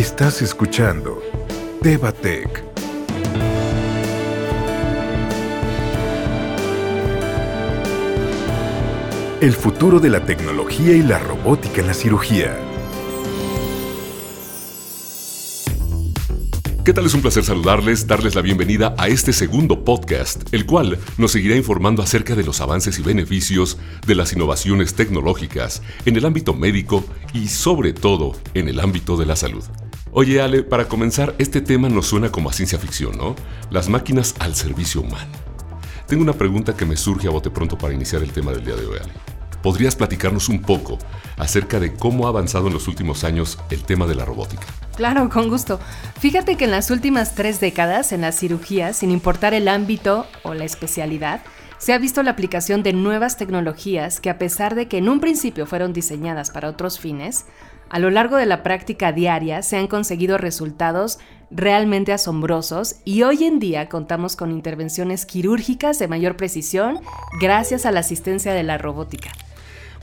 Estás escuchando Tevatec. El futuro de la tecnología y la robótica en la cirugía. ¿Qué tal? Es un placer saludarles, darles la bienvenida a este segundo podcast, el cual nos seguirá informando acerca de los avances y beneficios de las innovaciones tecnológicas en el ámbito médico y sobre todo en el ámbito de la salud. Oye Ale, para comenzar, este tema nos suena como a ciencia ficción, ¿no? Las máquinas al servicio humano. Tengo una pregunta que me surge a bote pronto para iniciar el tema del día de hoy, Ale. ¿Podrías platicarnos un poco acerca de cómo ha avanzado en los últimos años el tema de la robótica? Claro, con gusto. Fíjate que en las últimas tres décadas en la cirugía, sin importar el ámbito o la especialidad, se ha visto la aplicación de nuevas tecnologías que a pesar de que en un principio fueron diseñadas para otros fines, a lo largo de la práctica diaria se han conseguido resultados realmente asombrosos y hoy en día contamos con intervenciones quirúrgicas de mayor precisión gracias a la asistencia de la robótica.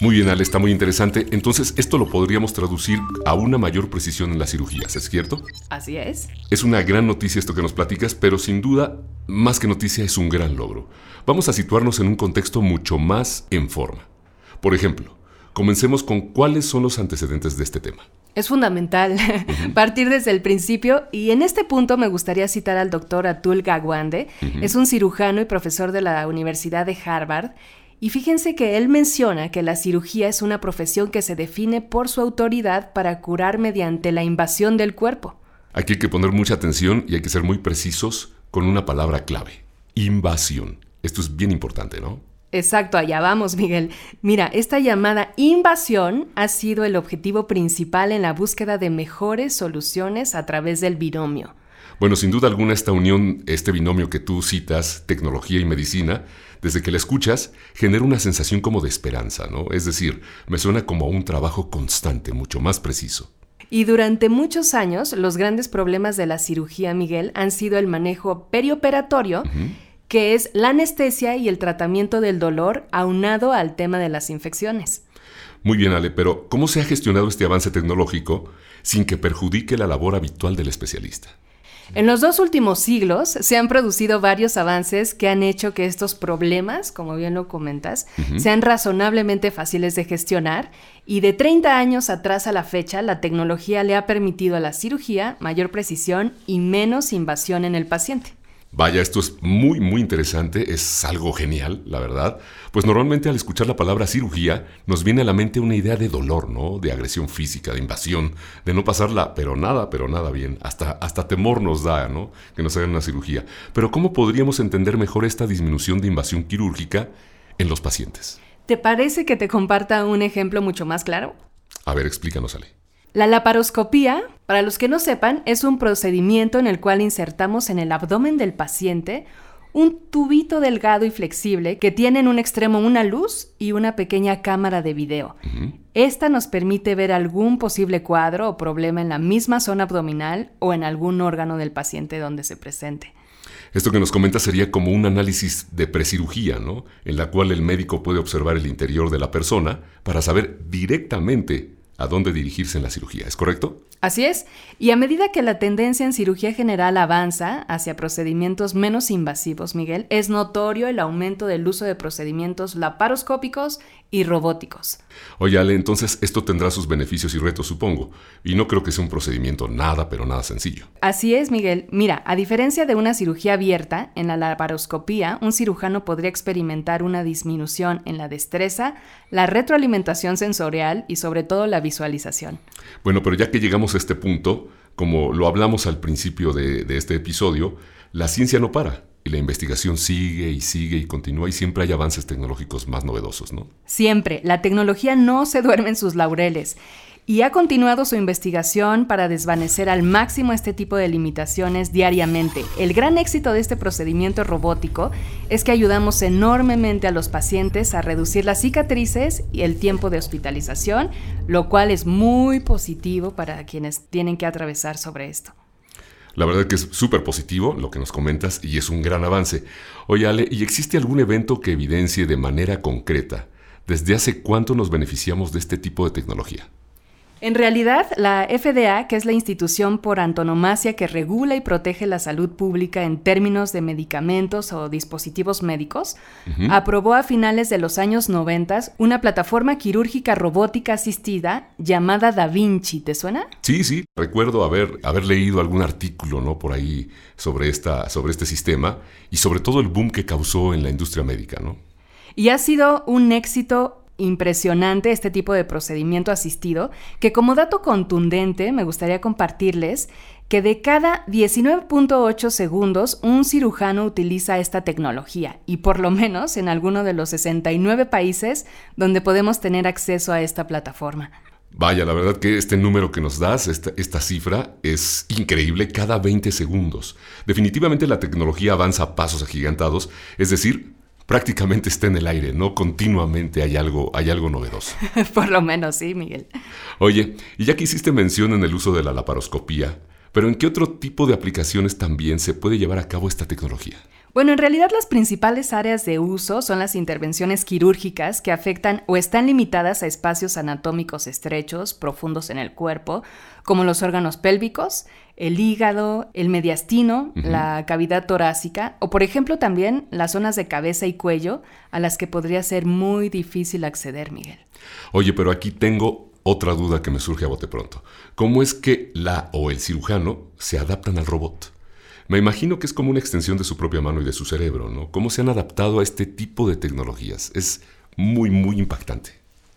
Muy bien, Ale, está muy interesante. Entonces, esto lo podríamos traducir a una mayor precisión en las cirugías, ¿es cierto? Así es. Es una gran noticia esto que nos platicas, pero sin duda, más que noticia, es un gran logro. Vamos a situarnos en un contexto mucho más en forma. Por ejemplo, Comencemos con cuáles son los antecedentes de este tema. Es fundamental partir desde el principio y en este punto me gustaría citar al doctor Atul Gawande. Es un cirujano y profesor de la Universidad de Harvard y fíjense que él menciona que la cirugía es una profesión que se define por su autoridad para curar mediante la invasión del cuerpo. Aquí hay que poner mucha atención y hay que ser muy precisos con una palabra clave, invasión. Esto es bien importante, ¿no? Exacto, allá vamos, Miguel. Mira, esta llamada invasión ha sido el objetivo principal en la búsqueda de mejores soluciones a través del binomio. Bueno, sin duda alguna esta unión, este binomio que tú citas, tecnología y medicina, desde que la escuchas, genera una sensación como de esperanza, ¿no? Es decir, me suena como a un trabajo constante, mucho más preciso. Y durante muchos años, los grandes problemas de la cirugía, Miguel, han sido el manejo perioperatorio, que es la anestesia y el tratamiento del dolor aunado al tema de las infecciones. Muy bien, Ale, pero ¿cómo se ha gestionado este avance tecnológico sin que perjudique la labor habitual del especialista? En los dos últimos siglos se han producido varios avances que han hecho que estos problemas, como bien lo comentas, sean razonablemente fáciles de gestionar y de 30 años atrás a la fecha la tecnología le ha permitido a la cirugía mayor precisión y menos invasión en el paciente. Vaya, esto es muy, muy interesante, es algo genial, la verdad. Pues normalmente al escuchar la palabra cirugía nos viene a la mente una idea de dolor, ¿no? De agresión física, de invasión, de no pasarla, pero nada, pero nada bien. Hasta, hasta temor nos da, ¿no? Que nos hagan una cirugía. Pero ¿cómo podríamos entender mejor esta disminución de invasión quirúrgica en los pacientes? ¿Te parece que te comparta un ejemplo mucho más claro? A ver, explícanos, Ale. La laparoscopía, para los que no sepan, es un procedimiento en el cual insertamos en el abdomen del paciente un tubito delgado y flexible que tiene en un extremo una luz y una pequeña cámara de video. Esta nos permite ver algún posible cuadro o problema en la misma zona abdominal o en algún órgano del paciente donde se presente. Esto que nos comenta sería como un análisis de presirugía, ¿no? En la cual el médico puede observar el interior de la persona para saber directamente a dónde dirigirse en la cirugía, ¿es correcto? Así es, y a medida que la tendencia en cirugía general avanza hacia procedimientos menos invasivos, Miguel, es notorio el aumento del uso de procedimientos laparoscópicos y robóticos. Oye, Ale, entonces esto tendrá sus beneficios y retos, supongo, y no creo que sea un procedimiento nada, pero nada sencillo. Así es, Miguel. Mira, a diferencia de una cirugía abierta, en la laparoscopía, un cirujano podría experimentar una disminución en la destreza, la retroalimentación sensorial y sobre todo la visualización. Bueno, pero ya que llegamos a este punto, como lo hablamos al principio de, de este episodio, la ciencia no para y la investigación sigue y sigue y continúa y siempre hay avances tecnológicos más novedosos, ¿no? Siempre. La tecnología no se duerme en sus laureles y ha continuado su investigación para desvanecer al máximo este tipo de limitaciones diariamente. El gran éxito de este procedimiento robótico es que ayudamos enormemente a los pacientes a reducir las cicatrices y el tiempo de hospitalización, lo cual es muy positivo para quienes tienen que atravesar sobre esto. La verdad que es súper positivo lo que nos comentas y es un gran avance. Oye Ale, ¿y existe algún evento que evidencie de manera concreta desde hace cuánto nos beneficiamos de este tipo de tecnología? En realidad, la FDA, que es la institución por antonomasia que regula y protege la salud pública en términos de medicamentos o dispositivos médicos, aprobó a finales de los años 90 una plataforma quirúrgica robótica asistida llamada Da Vinci. ¿Te suena? Sí, sí, recuerdo haber, haber leído algún artículo ¿no? por ahí sobre, esta, sobre este sistema y sobre todo el boom que causó en la industria médica. ¿no? Y ha sido un éxito impresionante este tipo de procedimiento asistido, que como dato contundente me gustaría compartirles que de cada 19.8 segundos un cirujano utiliza esta tecnología y por lo menos en alguno de los 69 países donde podemos tener acceso a esta plataforma. Vaya, la verdad que este número que nos das, esta, cifra, es increíble cada 20 segundos. Definitivamente la tecnología avanza a pasos agigantados, es decir, prácticamente está en el aire, ¿no? Continuamente hay algo, hay algo novedoso. Por lo menos, sí, Miguel. Oye, y ya que hiciste mención en el uso de la laparoscopía, ¿pero en qué otro tipo de aplicaciones también se puede llevar a cabo esta tecnología? Bueno, en realidad las principales áreas de uso son las intervenciones quirúrgicas que afectan o están limitadas a espacios anatómicos estrechos, profundos en el cuerpo, como los órganos pélvicos, el hígado, el mediastino, la cavidad torácica o por ejemplo también las zonas de cabeza y cuello a las que podría ser muy difícil acceder, Miguel. Oye, pero aquí tengo otra duda que me surge a bote pronto. ¿Cómo es que la o el cirujano se adaptan al robot? Me imagino que es como una extensión de su propia mano y de su cerebro, ¿no? ¿Cómo se han adaptado a este tipo de tecnologías? Es muy, muy impactante.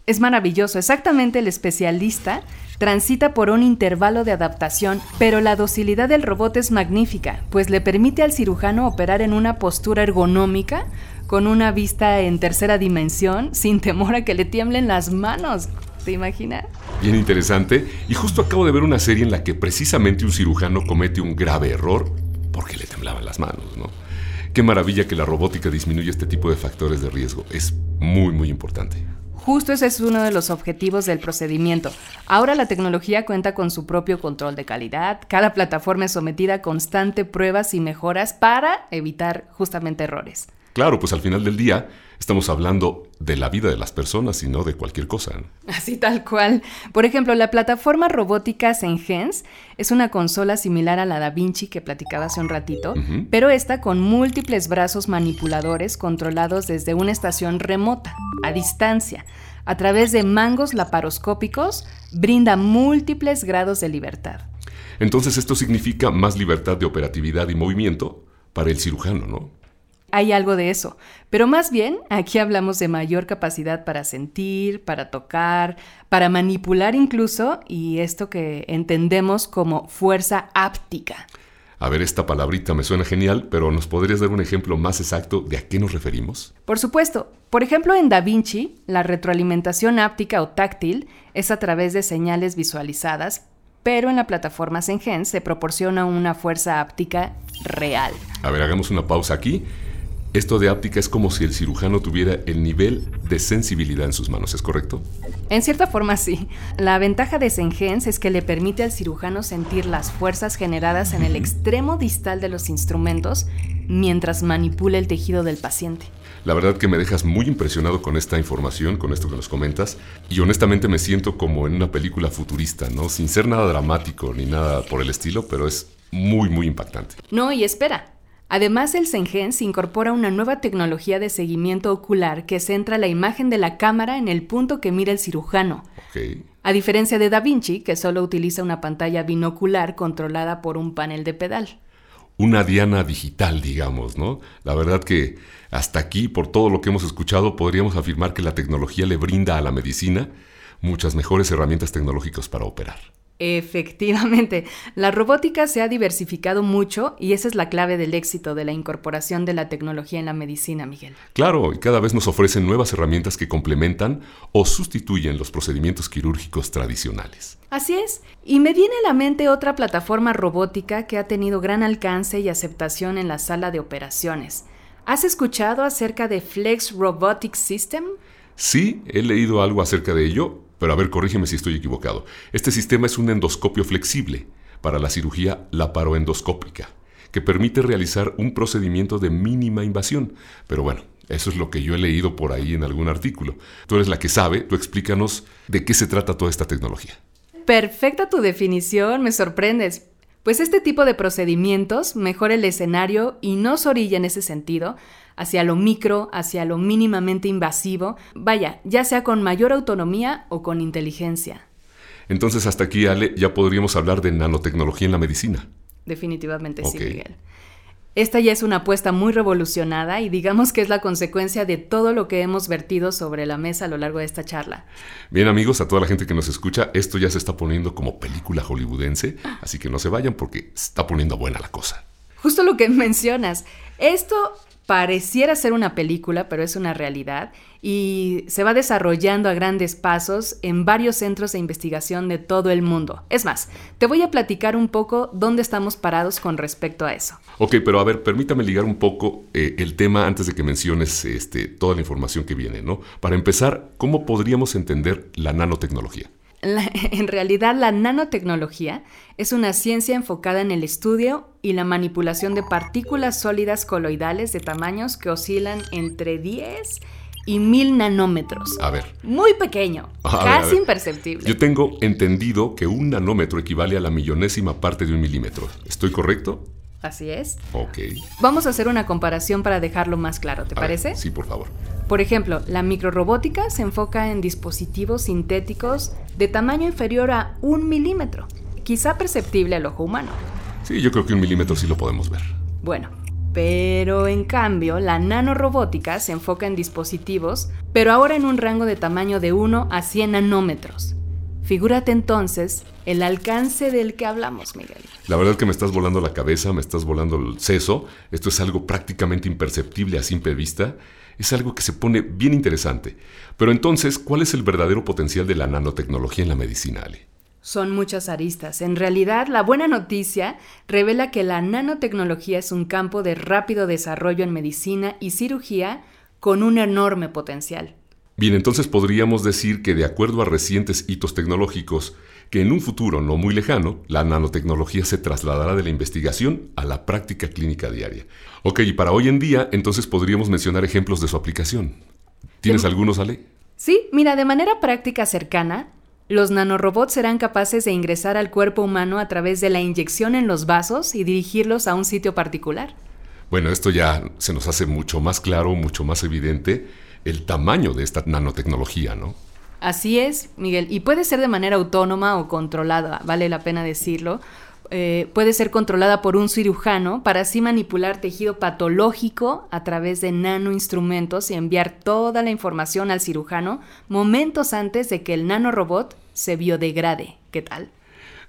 Es maravilloso. Exactamente el especialista transita por un intervalo de adaptación, pero la docilidad del robot es magnífica, pues le permite al cirujano operar en una postura ergonómica, con una vista en tercera dimensión, sin temor a que le tiemblen las manos. ¿Te imaginas? Bien interesante. Y justo acabo de ver una serie en la que precisamente un cirujano comete un grave error porque le temblaban las manos, ¿no? Qué maravilla que la robótica disminuya este tipo de factores de riesgo. Es muy, muy importante. Justo ese es uno de los objetivos del procedimiento. Ahora la tecnología cuenta con su propio control de calidad. Cada plataforma es sometida a constante pruebas y mejoras para evitar justamente errores. Claro, pues al final del día estamos hablando de la vida de las personas y no de cualquier cosa. Así tal cual. Por ejemplo, la plataforma robótica Sengens es una consola similar a la Da Vinci que platicaba hace un ratito, pero esta con múltiples brazos manipuladores controlados desde una estación remota, a distancia. A través de mangos laparoscópicos, brinda múltiples grados de libertad. Entonces esto significa más libertad de operatividad y movimiento para el cirujano, ¿no? Hay algo de eso. Pero más bien, aquí hablamos de mayor capacidad para sentir, para tocar, para manipular incluso, y esto que entendemos como fuerza áptica. A ver, esta palabrita me suena genial, pero ¿nos podrías dar un ejemplo más exacto de a qué nos referimos? Por supuesto. Por ejemplo, en Da Vinci, la retroalimentación áptica o táctil es a través de señales visualizadas, pero en la plataforma Sengen se proporciona una fuerza áptica real. A ver, hagamos una pausa aquí esto de áptica es como si el cirujano tuviera el nivel de sensibilidad en sus manos, ¿es correcto? En cierta forma sí. La ventaja de Sengens es que le permite al cirujano sentir las fuerzas generadas en el extremo distal de los instrumentos mientras manipula el tejido del paciente. La verdad que me dejas muy impresionado con esta información, con esto que nos comentas, y honestamente me siento como en una película futurista, ¿no? Sin ser nada dramático ni nada por el estilo, pero es muy, muy impactante. No, y espera, Además, el Sengens incorpora una nueva tecnología de seguimiento ocular que centra la imagen de la cámara en el punto que mira el cirujano. A diferencia de Da Vinci, que solo utiliza una pantalla binocular controlada por un panel de pedal. Una diana digital, digamos, ¿no? La verdad que hasta aquí, por todo lo que hemos escuchado, podríamos afirmar que la tecnología le brinda a la medicina muchas mejores herramientas tecnológicas para operar. Efectivamente, la robótica se ha diversificado mucho y esa es la clave del éxito de la incorporación de la tecnología en la medicina, Miguel. Claro, y cada vez nos ofrecen nuevas herramientas que complementan o sustituyen los procedimientos quirúrgicos tradicionales. Así es, y me viene a la mente otra plataforma robótica que ha tenido gran alcance y aceptación en la sala de operaciones. ¿Has escuchado acerca de Flex Robotic System? Sí, he leído algo acerca de ello, pero a ver, corrígeme si estoy equivocado. Este sistema es un endoscopio flexible para la cirugía laparoendoscópica, que permite realizar un procedimiento de mínima invasión. Pero bueno, eso es lo que yo he leído por ahí en algún artículo. Tú eres la que sabe, tú explícanos de qué se trata toda esta tecnología. perfecta tu definición, me sorprendes. Pues este tipo de procedimientos mejora el escenario y nos orilla en ese sentido hacia lo micro, hacia lo mínimamente invasivo, vaya, ya sea con mayor autonomía o con inteligencia. Entonces hasta aquí, Ale, ya podríamos hablar de nanotecnología en la medicina. Definitivamente sí, Miguel. Esta ya es una apuesta muy revolucionada y digamos que es la consecuencia de todo lo que hemos vertido sobre la mesa a lo largo de esta charla. Bien amigos, a toda la gente que nos escucha, esto ya se está poniendo como película hollywoodense, así que no se vayan porque está poniendo buena la cosa. Justo lo que mencionas, esto pareciera ser una película, pero es una realidad, y se va desarrollando a grandes pasos en varios centros de investigación de todo el mundo. Es más, te voy a platicar un poco dónde estamos parados con respecto a eso. Ok, pero a ver, permítame ligar un poco eh, el tema antes de que menciones este, toda la información que viene, ¿no? Para empezar, ¿cómo podríamos entender la nanotecnología? en realidad la nanotecnología es una ciencia enfocada en el estudio y la manipulación de partículas sólidas coloidales de tamaños que oscilan entre 10 y 1000 nanómetros. A ver. Muy pequeño, casi imperceptible. Yo tengo entendido que un nanómetro equivale a la millonésima parte de un milímetro. ¿Estoy correcto? Así es. Ok. Vamos a hacer una comparación para dejarlo más claro, ¿te parece? sí, por favor. Por ejemplo, la microrobótica se enfoca en dispositivos sintéticos de tamaño inferior a un milímetro, quizá perceptible al ojo humano. Sí, yo creo que un milímetro sí lo podemos ver. Bueno, pero en cambio, la nanorobótica se enfoca en dispositivos, pero ahora en un rango de tamaño de 1 a 100 nanómetros. Figúrate entonces el alcance del que hablamos, Miguel. La verdad que me estás volando la cabeza, me estás volando el seso. Esto es algo prácticamente imperceptible a simple vista es algo que se pone bien interesante. Pero entonces, ¿cuál es el verdadero potencial de la nanotecnología en la medicina, Ale? Son muchas aristas. En realidad, la buena noticia revela que la nanotecnología es un campo de rápido desarrollo en medicina y cirugía con un enorme potencial. Bien, entonces podríamos decir que de acuerdo a recientes hitos tecnológicos, que en un futuro no muy lejano, la nanotecnología se trasladará de la investigación a la práctica clínica diaria. Ok, y para hoy en día, entonces podríamos mencionar ejemplos de su aplicación. ¿Tienes algunos, Ale? Sí, mira, de manera práctica cercana, los nanorobots serán capaces de ingresar al cuerpo humano a través de la inyección en los vasos y dirigirlos a un sitio particular. Bueno, esto ya se nos hace mucho más claro, mucho más evidente el tamaño de esta nanotecnología, ¿no? Así es, Miguel. Y puede ser de manera autónoma o controlada, vale la pena decirlo. Eh, puede ser controlada por un cirujano para así manipular tejido patológico a través de nanoinstrumentos y enviar toda la información al cirujano momentos antes de que el nanorobot se biodegrade. ¿Qué tal?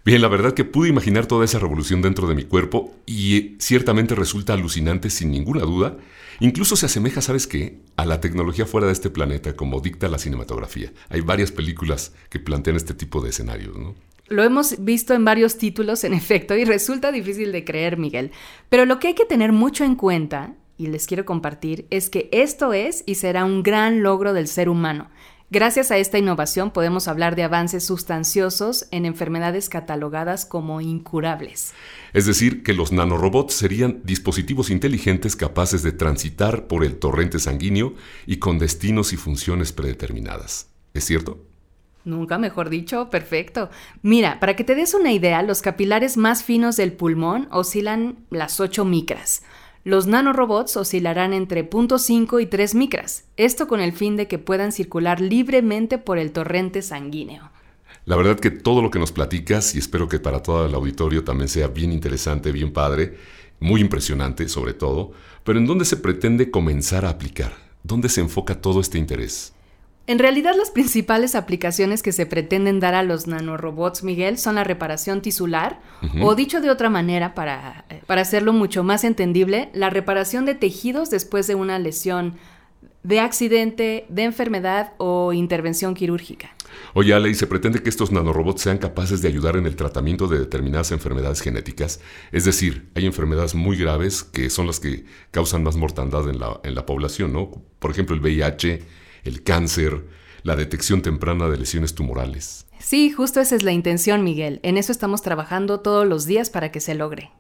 Bien, la verdad que pude imaginar toda esa revolución dentro de mi cuerpo y eh, ciertamente resulta alucinante sin ninguna duda. Incluso se asemeja, ¿sabes qué?, a la tecnología fuera de este planeta, como dicta la cinematografía. Hay varias películas que plantean este tipo de escenarios, ¿no? Lo hemos visto en varios títulos, en efecto, y resulta difícil de creer, Miguel. Pero lo que hay que tener mucho en cuenta, y les quiero compartir, es que esto es y será un gran logro del ser humano. Gracias a esta innovación podemos hablar de avances sustanciosos en enfermedades catalogadas como incurables. Es decir, que los nanorobots serían dispositivos inteligentes capaces de transitar por el torrente sanguíneo y con destinos y funciones predeterminadas. ¿Es cierto? Nunca mejor dicho, perfecto. Mira, para que te des una idea, los capilares más finos del pulmón oscilan las 8 micras. Los nanorobots oscilarán entre 0.5 y 3 micras, esto con el fin de que puedan circular libremente por el torrente sanguíneo. La verdad que todo lo que nos platicas, y espero que para todo el auditorio también sea bien interesante, bien padre, muy impresionante sobre todo, pero ¿en dónde se pretende comenzar a aplicar? ¿Dónde se enfoca todo este interés? En realidad las principales aplicaciones que se pretenden dar a los nanorobots, Miguel, son la reparación tisular, o dicho de otra manera, para, eh, para hacerlo mucho más entendible, la reparación de tejidos después de una lesión de accidente, de enfermedad o intervención quirúrgica. Oye, Ale, ¿y se pretende que estos nanorobots sean capaces de ayudar en el tratamiento de determinadas enfermedades genéticas? Es decir, hay enfermedades muy graves que son las que causan más mortandad en la, en la población, ¿no? Por ejemplo, el VIH, el cáncer, la detección temprana de lesiones tumorales. Sí, justo esa es la intención, Miguel. En eso estamos trabajando todos los días para que se logre.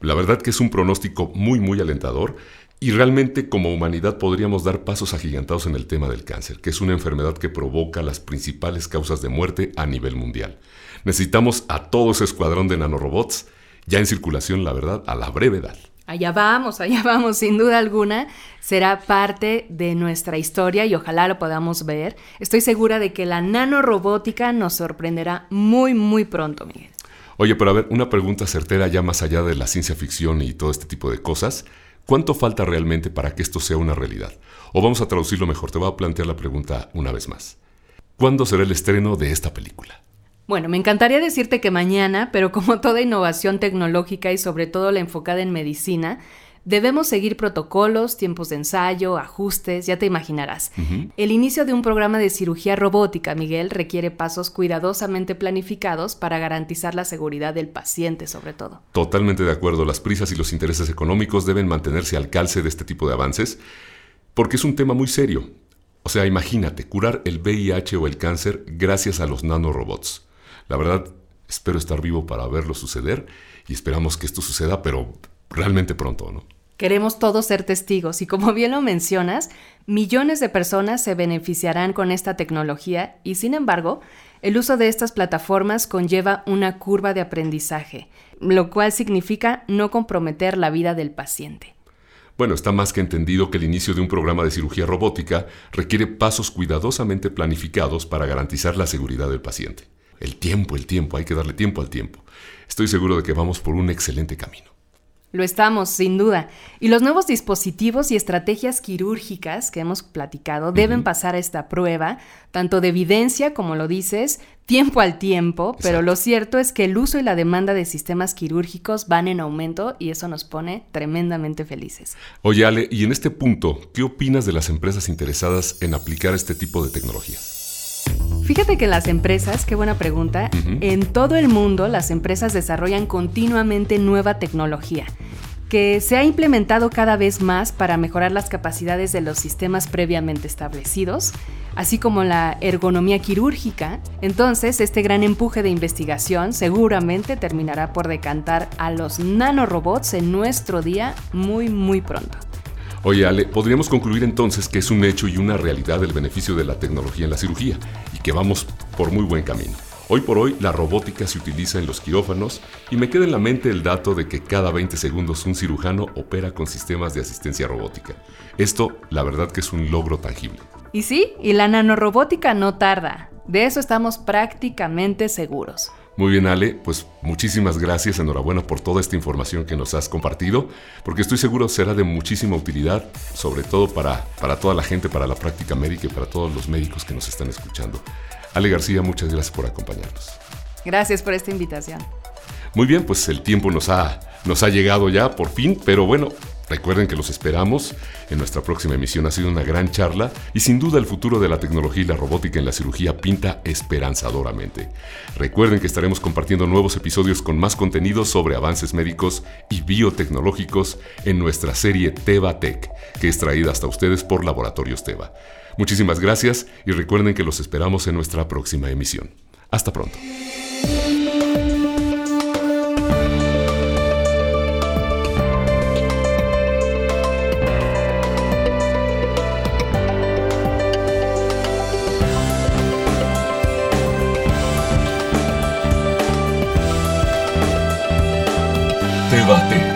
La verdad que es un pronóstico muy, muy alentador Y realmente como humanidad podríamos dar pasos agigantados en el tema del cáncer, que es una enfermedad que provoca las principales causas de muerte a nivel mundial. Necesitamos a todo ese escuadrón de nanorobots ya en circulación, la verdad, a la brevedad. Allá vamos, allá vamos, sin duda alguna. Será parte de nuestra historia y ojalá lo podamos ver. Estoy segura de que la nanorobótica nos sorprenderá muy, muy pronto, Miguel. Oye, pero a ver, una pregunta certera ya más allá de la ciencia ficción y todo este tipo de cosas. ¿Cuánto falta realmente para que esto sea una realidad? O vamos a traducirlo mejor, te voy a plantear la pregunta una vez más. ¿Cuándo será el estreno de esta película? Bueno, me encantaría decirte que mañana, pero como toda innovación tecnológica y sobre todo la enfocada en medicina, Debemos seguir protocolos, tiempos de ensayo, ajustes, ya te imaginarás. El inicio de un programa de cirugía robótica, Miguel, requiere pasos cuidadosamente planificados para garantizar la seguridad del paciente, sobre todo. Totalmente de acuerdo, las prisas y los intereses económicos deben mantenerse al calce de este tipo de avances, porque es un tema muy serio. O sea, imagínate, curar el VIH o el cáncer gracias a los nanorobots. La verdad, espero estar vivo para verlo suceder y esperamos que esto suceda, pero realmente pronto, ¿no? Queremos todos ser testigos y como bien lo mencionas, millones de personas se beneficiarán con esta tecnología y sin embargo, el uso de estas plataformas conlleva una curva de aprendizaje, lo cual significa no comprometer la vida del paciente. Bueno, está más que entendido que el inicio de un programa de cirugía robótica requiere pasos cuidadosamente planificados para garantizar la seguridad del paciente. El tiempo, el tiempo, hay que darle tiempo al tiempo. Estoy seguro de que vamos por un excelente camino. Lo estamos, sin duda. Y los nuevos dispositivos y estrategias quirúrgicas que hemos platicado deben pasar a esta prueba, tanto de evidencia, como lo dices, tiempo al tiempo, pero lo cierto es que el uso y la demanda de sistemas quirúrgicos van en aumento y eso nos pone tremendamente felices. Oye, Ale, y en este punto, ¿qué opinas de las empresas interesadas en aplicar este tipo de tecnología? Fíjate que las empresas, qué buena pregunta, en todo el mundo las empresas desarrollan continuamente nueva tecnología que se ha implementado cada vez más para mejorar las capacidades de los sistemas previamente establecidos, así como la ergonomía quirúrgica. Entonces, este gran empuje de investigación seguramente terminará por decantar a los nanorobots en nuestro día muy, muy pronto. Oye, Ale, podríamos concluir entonces que es un hecho y una realidad el beneficio de la tecnología en la cirugía y que vamos por muy buen camino. Hoy por hoy la robótica se utiliza en los quirófanos y me queda en la mente el dato de que cada 20 segundos un cirujano opera con sistemas de asistencia robótica. Esto, la verdad que es un logro tangible. Y sí, y la nanorobótica no tarda. De eso estamos prácticamente seguros. Muy bien, Ale, pues muchísimas gracias, enhorabuena por toda esta información que nos has compartido, porque estoy seguro será de muchísima utilidad, sobre todo para, para toda la gente, para la práctica médica y para todos los médicos que nos están escuchando. Ale García, muchas gracias por acompañarnos. Gracias por esta invitación. Muy bien, pues el tiempo nos ha, nos ha llegado ya por fin, pero bueno, Recuerden que los esperamos en nuestra próxima emisión. Ha sido una gran charla y sin duda el futuro de la tecnología y la robótica en la cirugía pinta esperanzadoramente. Recuerden que estaremos compartiendo nuevos episodios con más contenido sobre avances médicos y biotecnológicos en nuestra serie Teva Tech, que es traída hasta ustedes por Laboratorios Teva. Muchísimas gracias y recuerden que los esperamos en nuestra próxima emisión. Hasta pronto. Debate.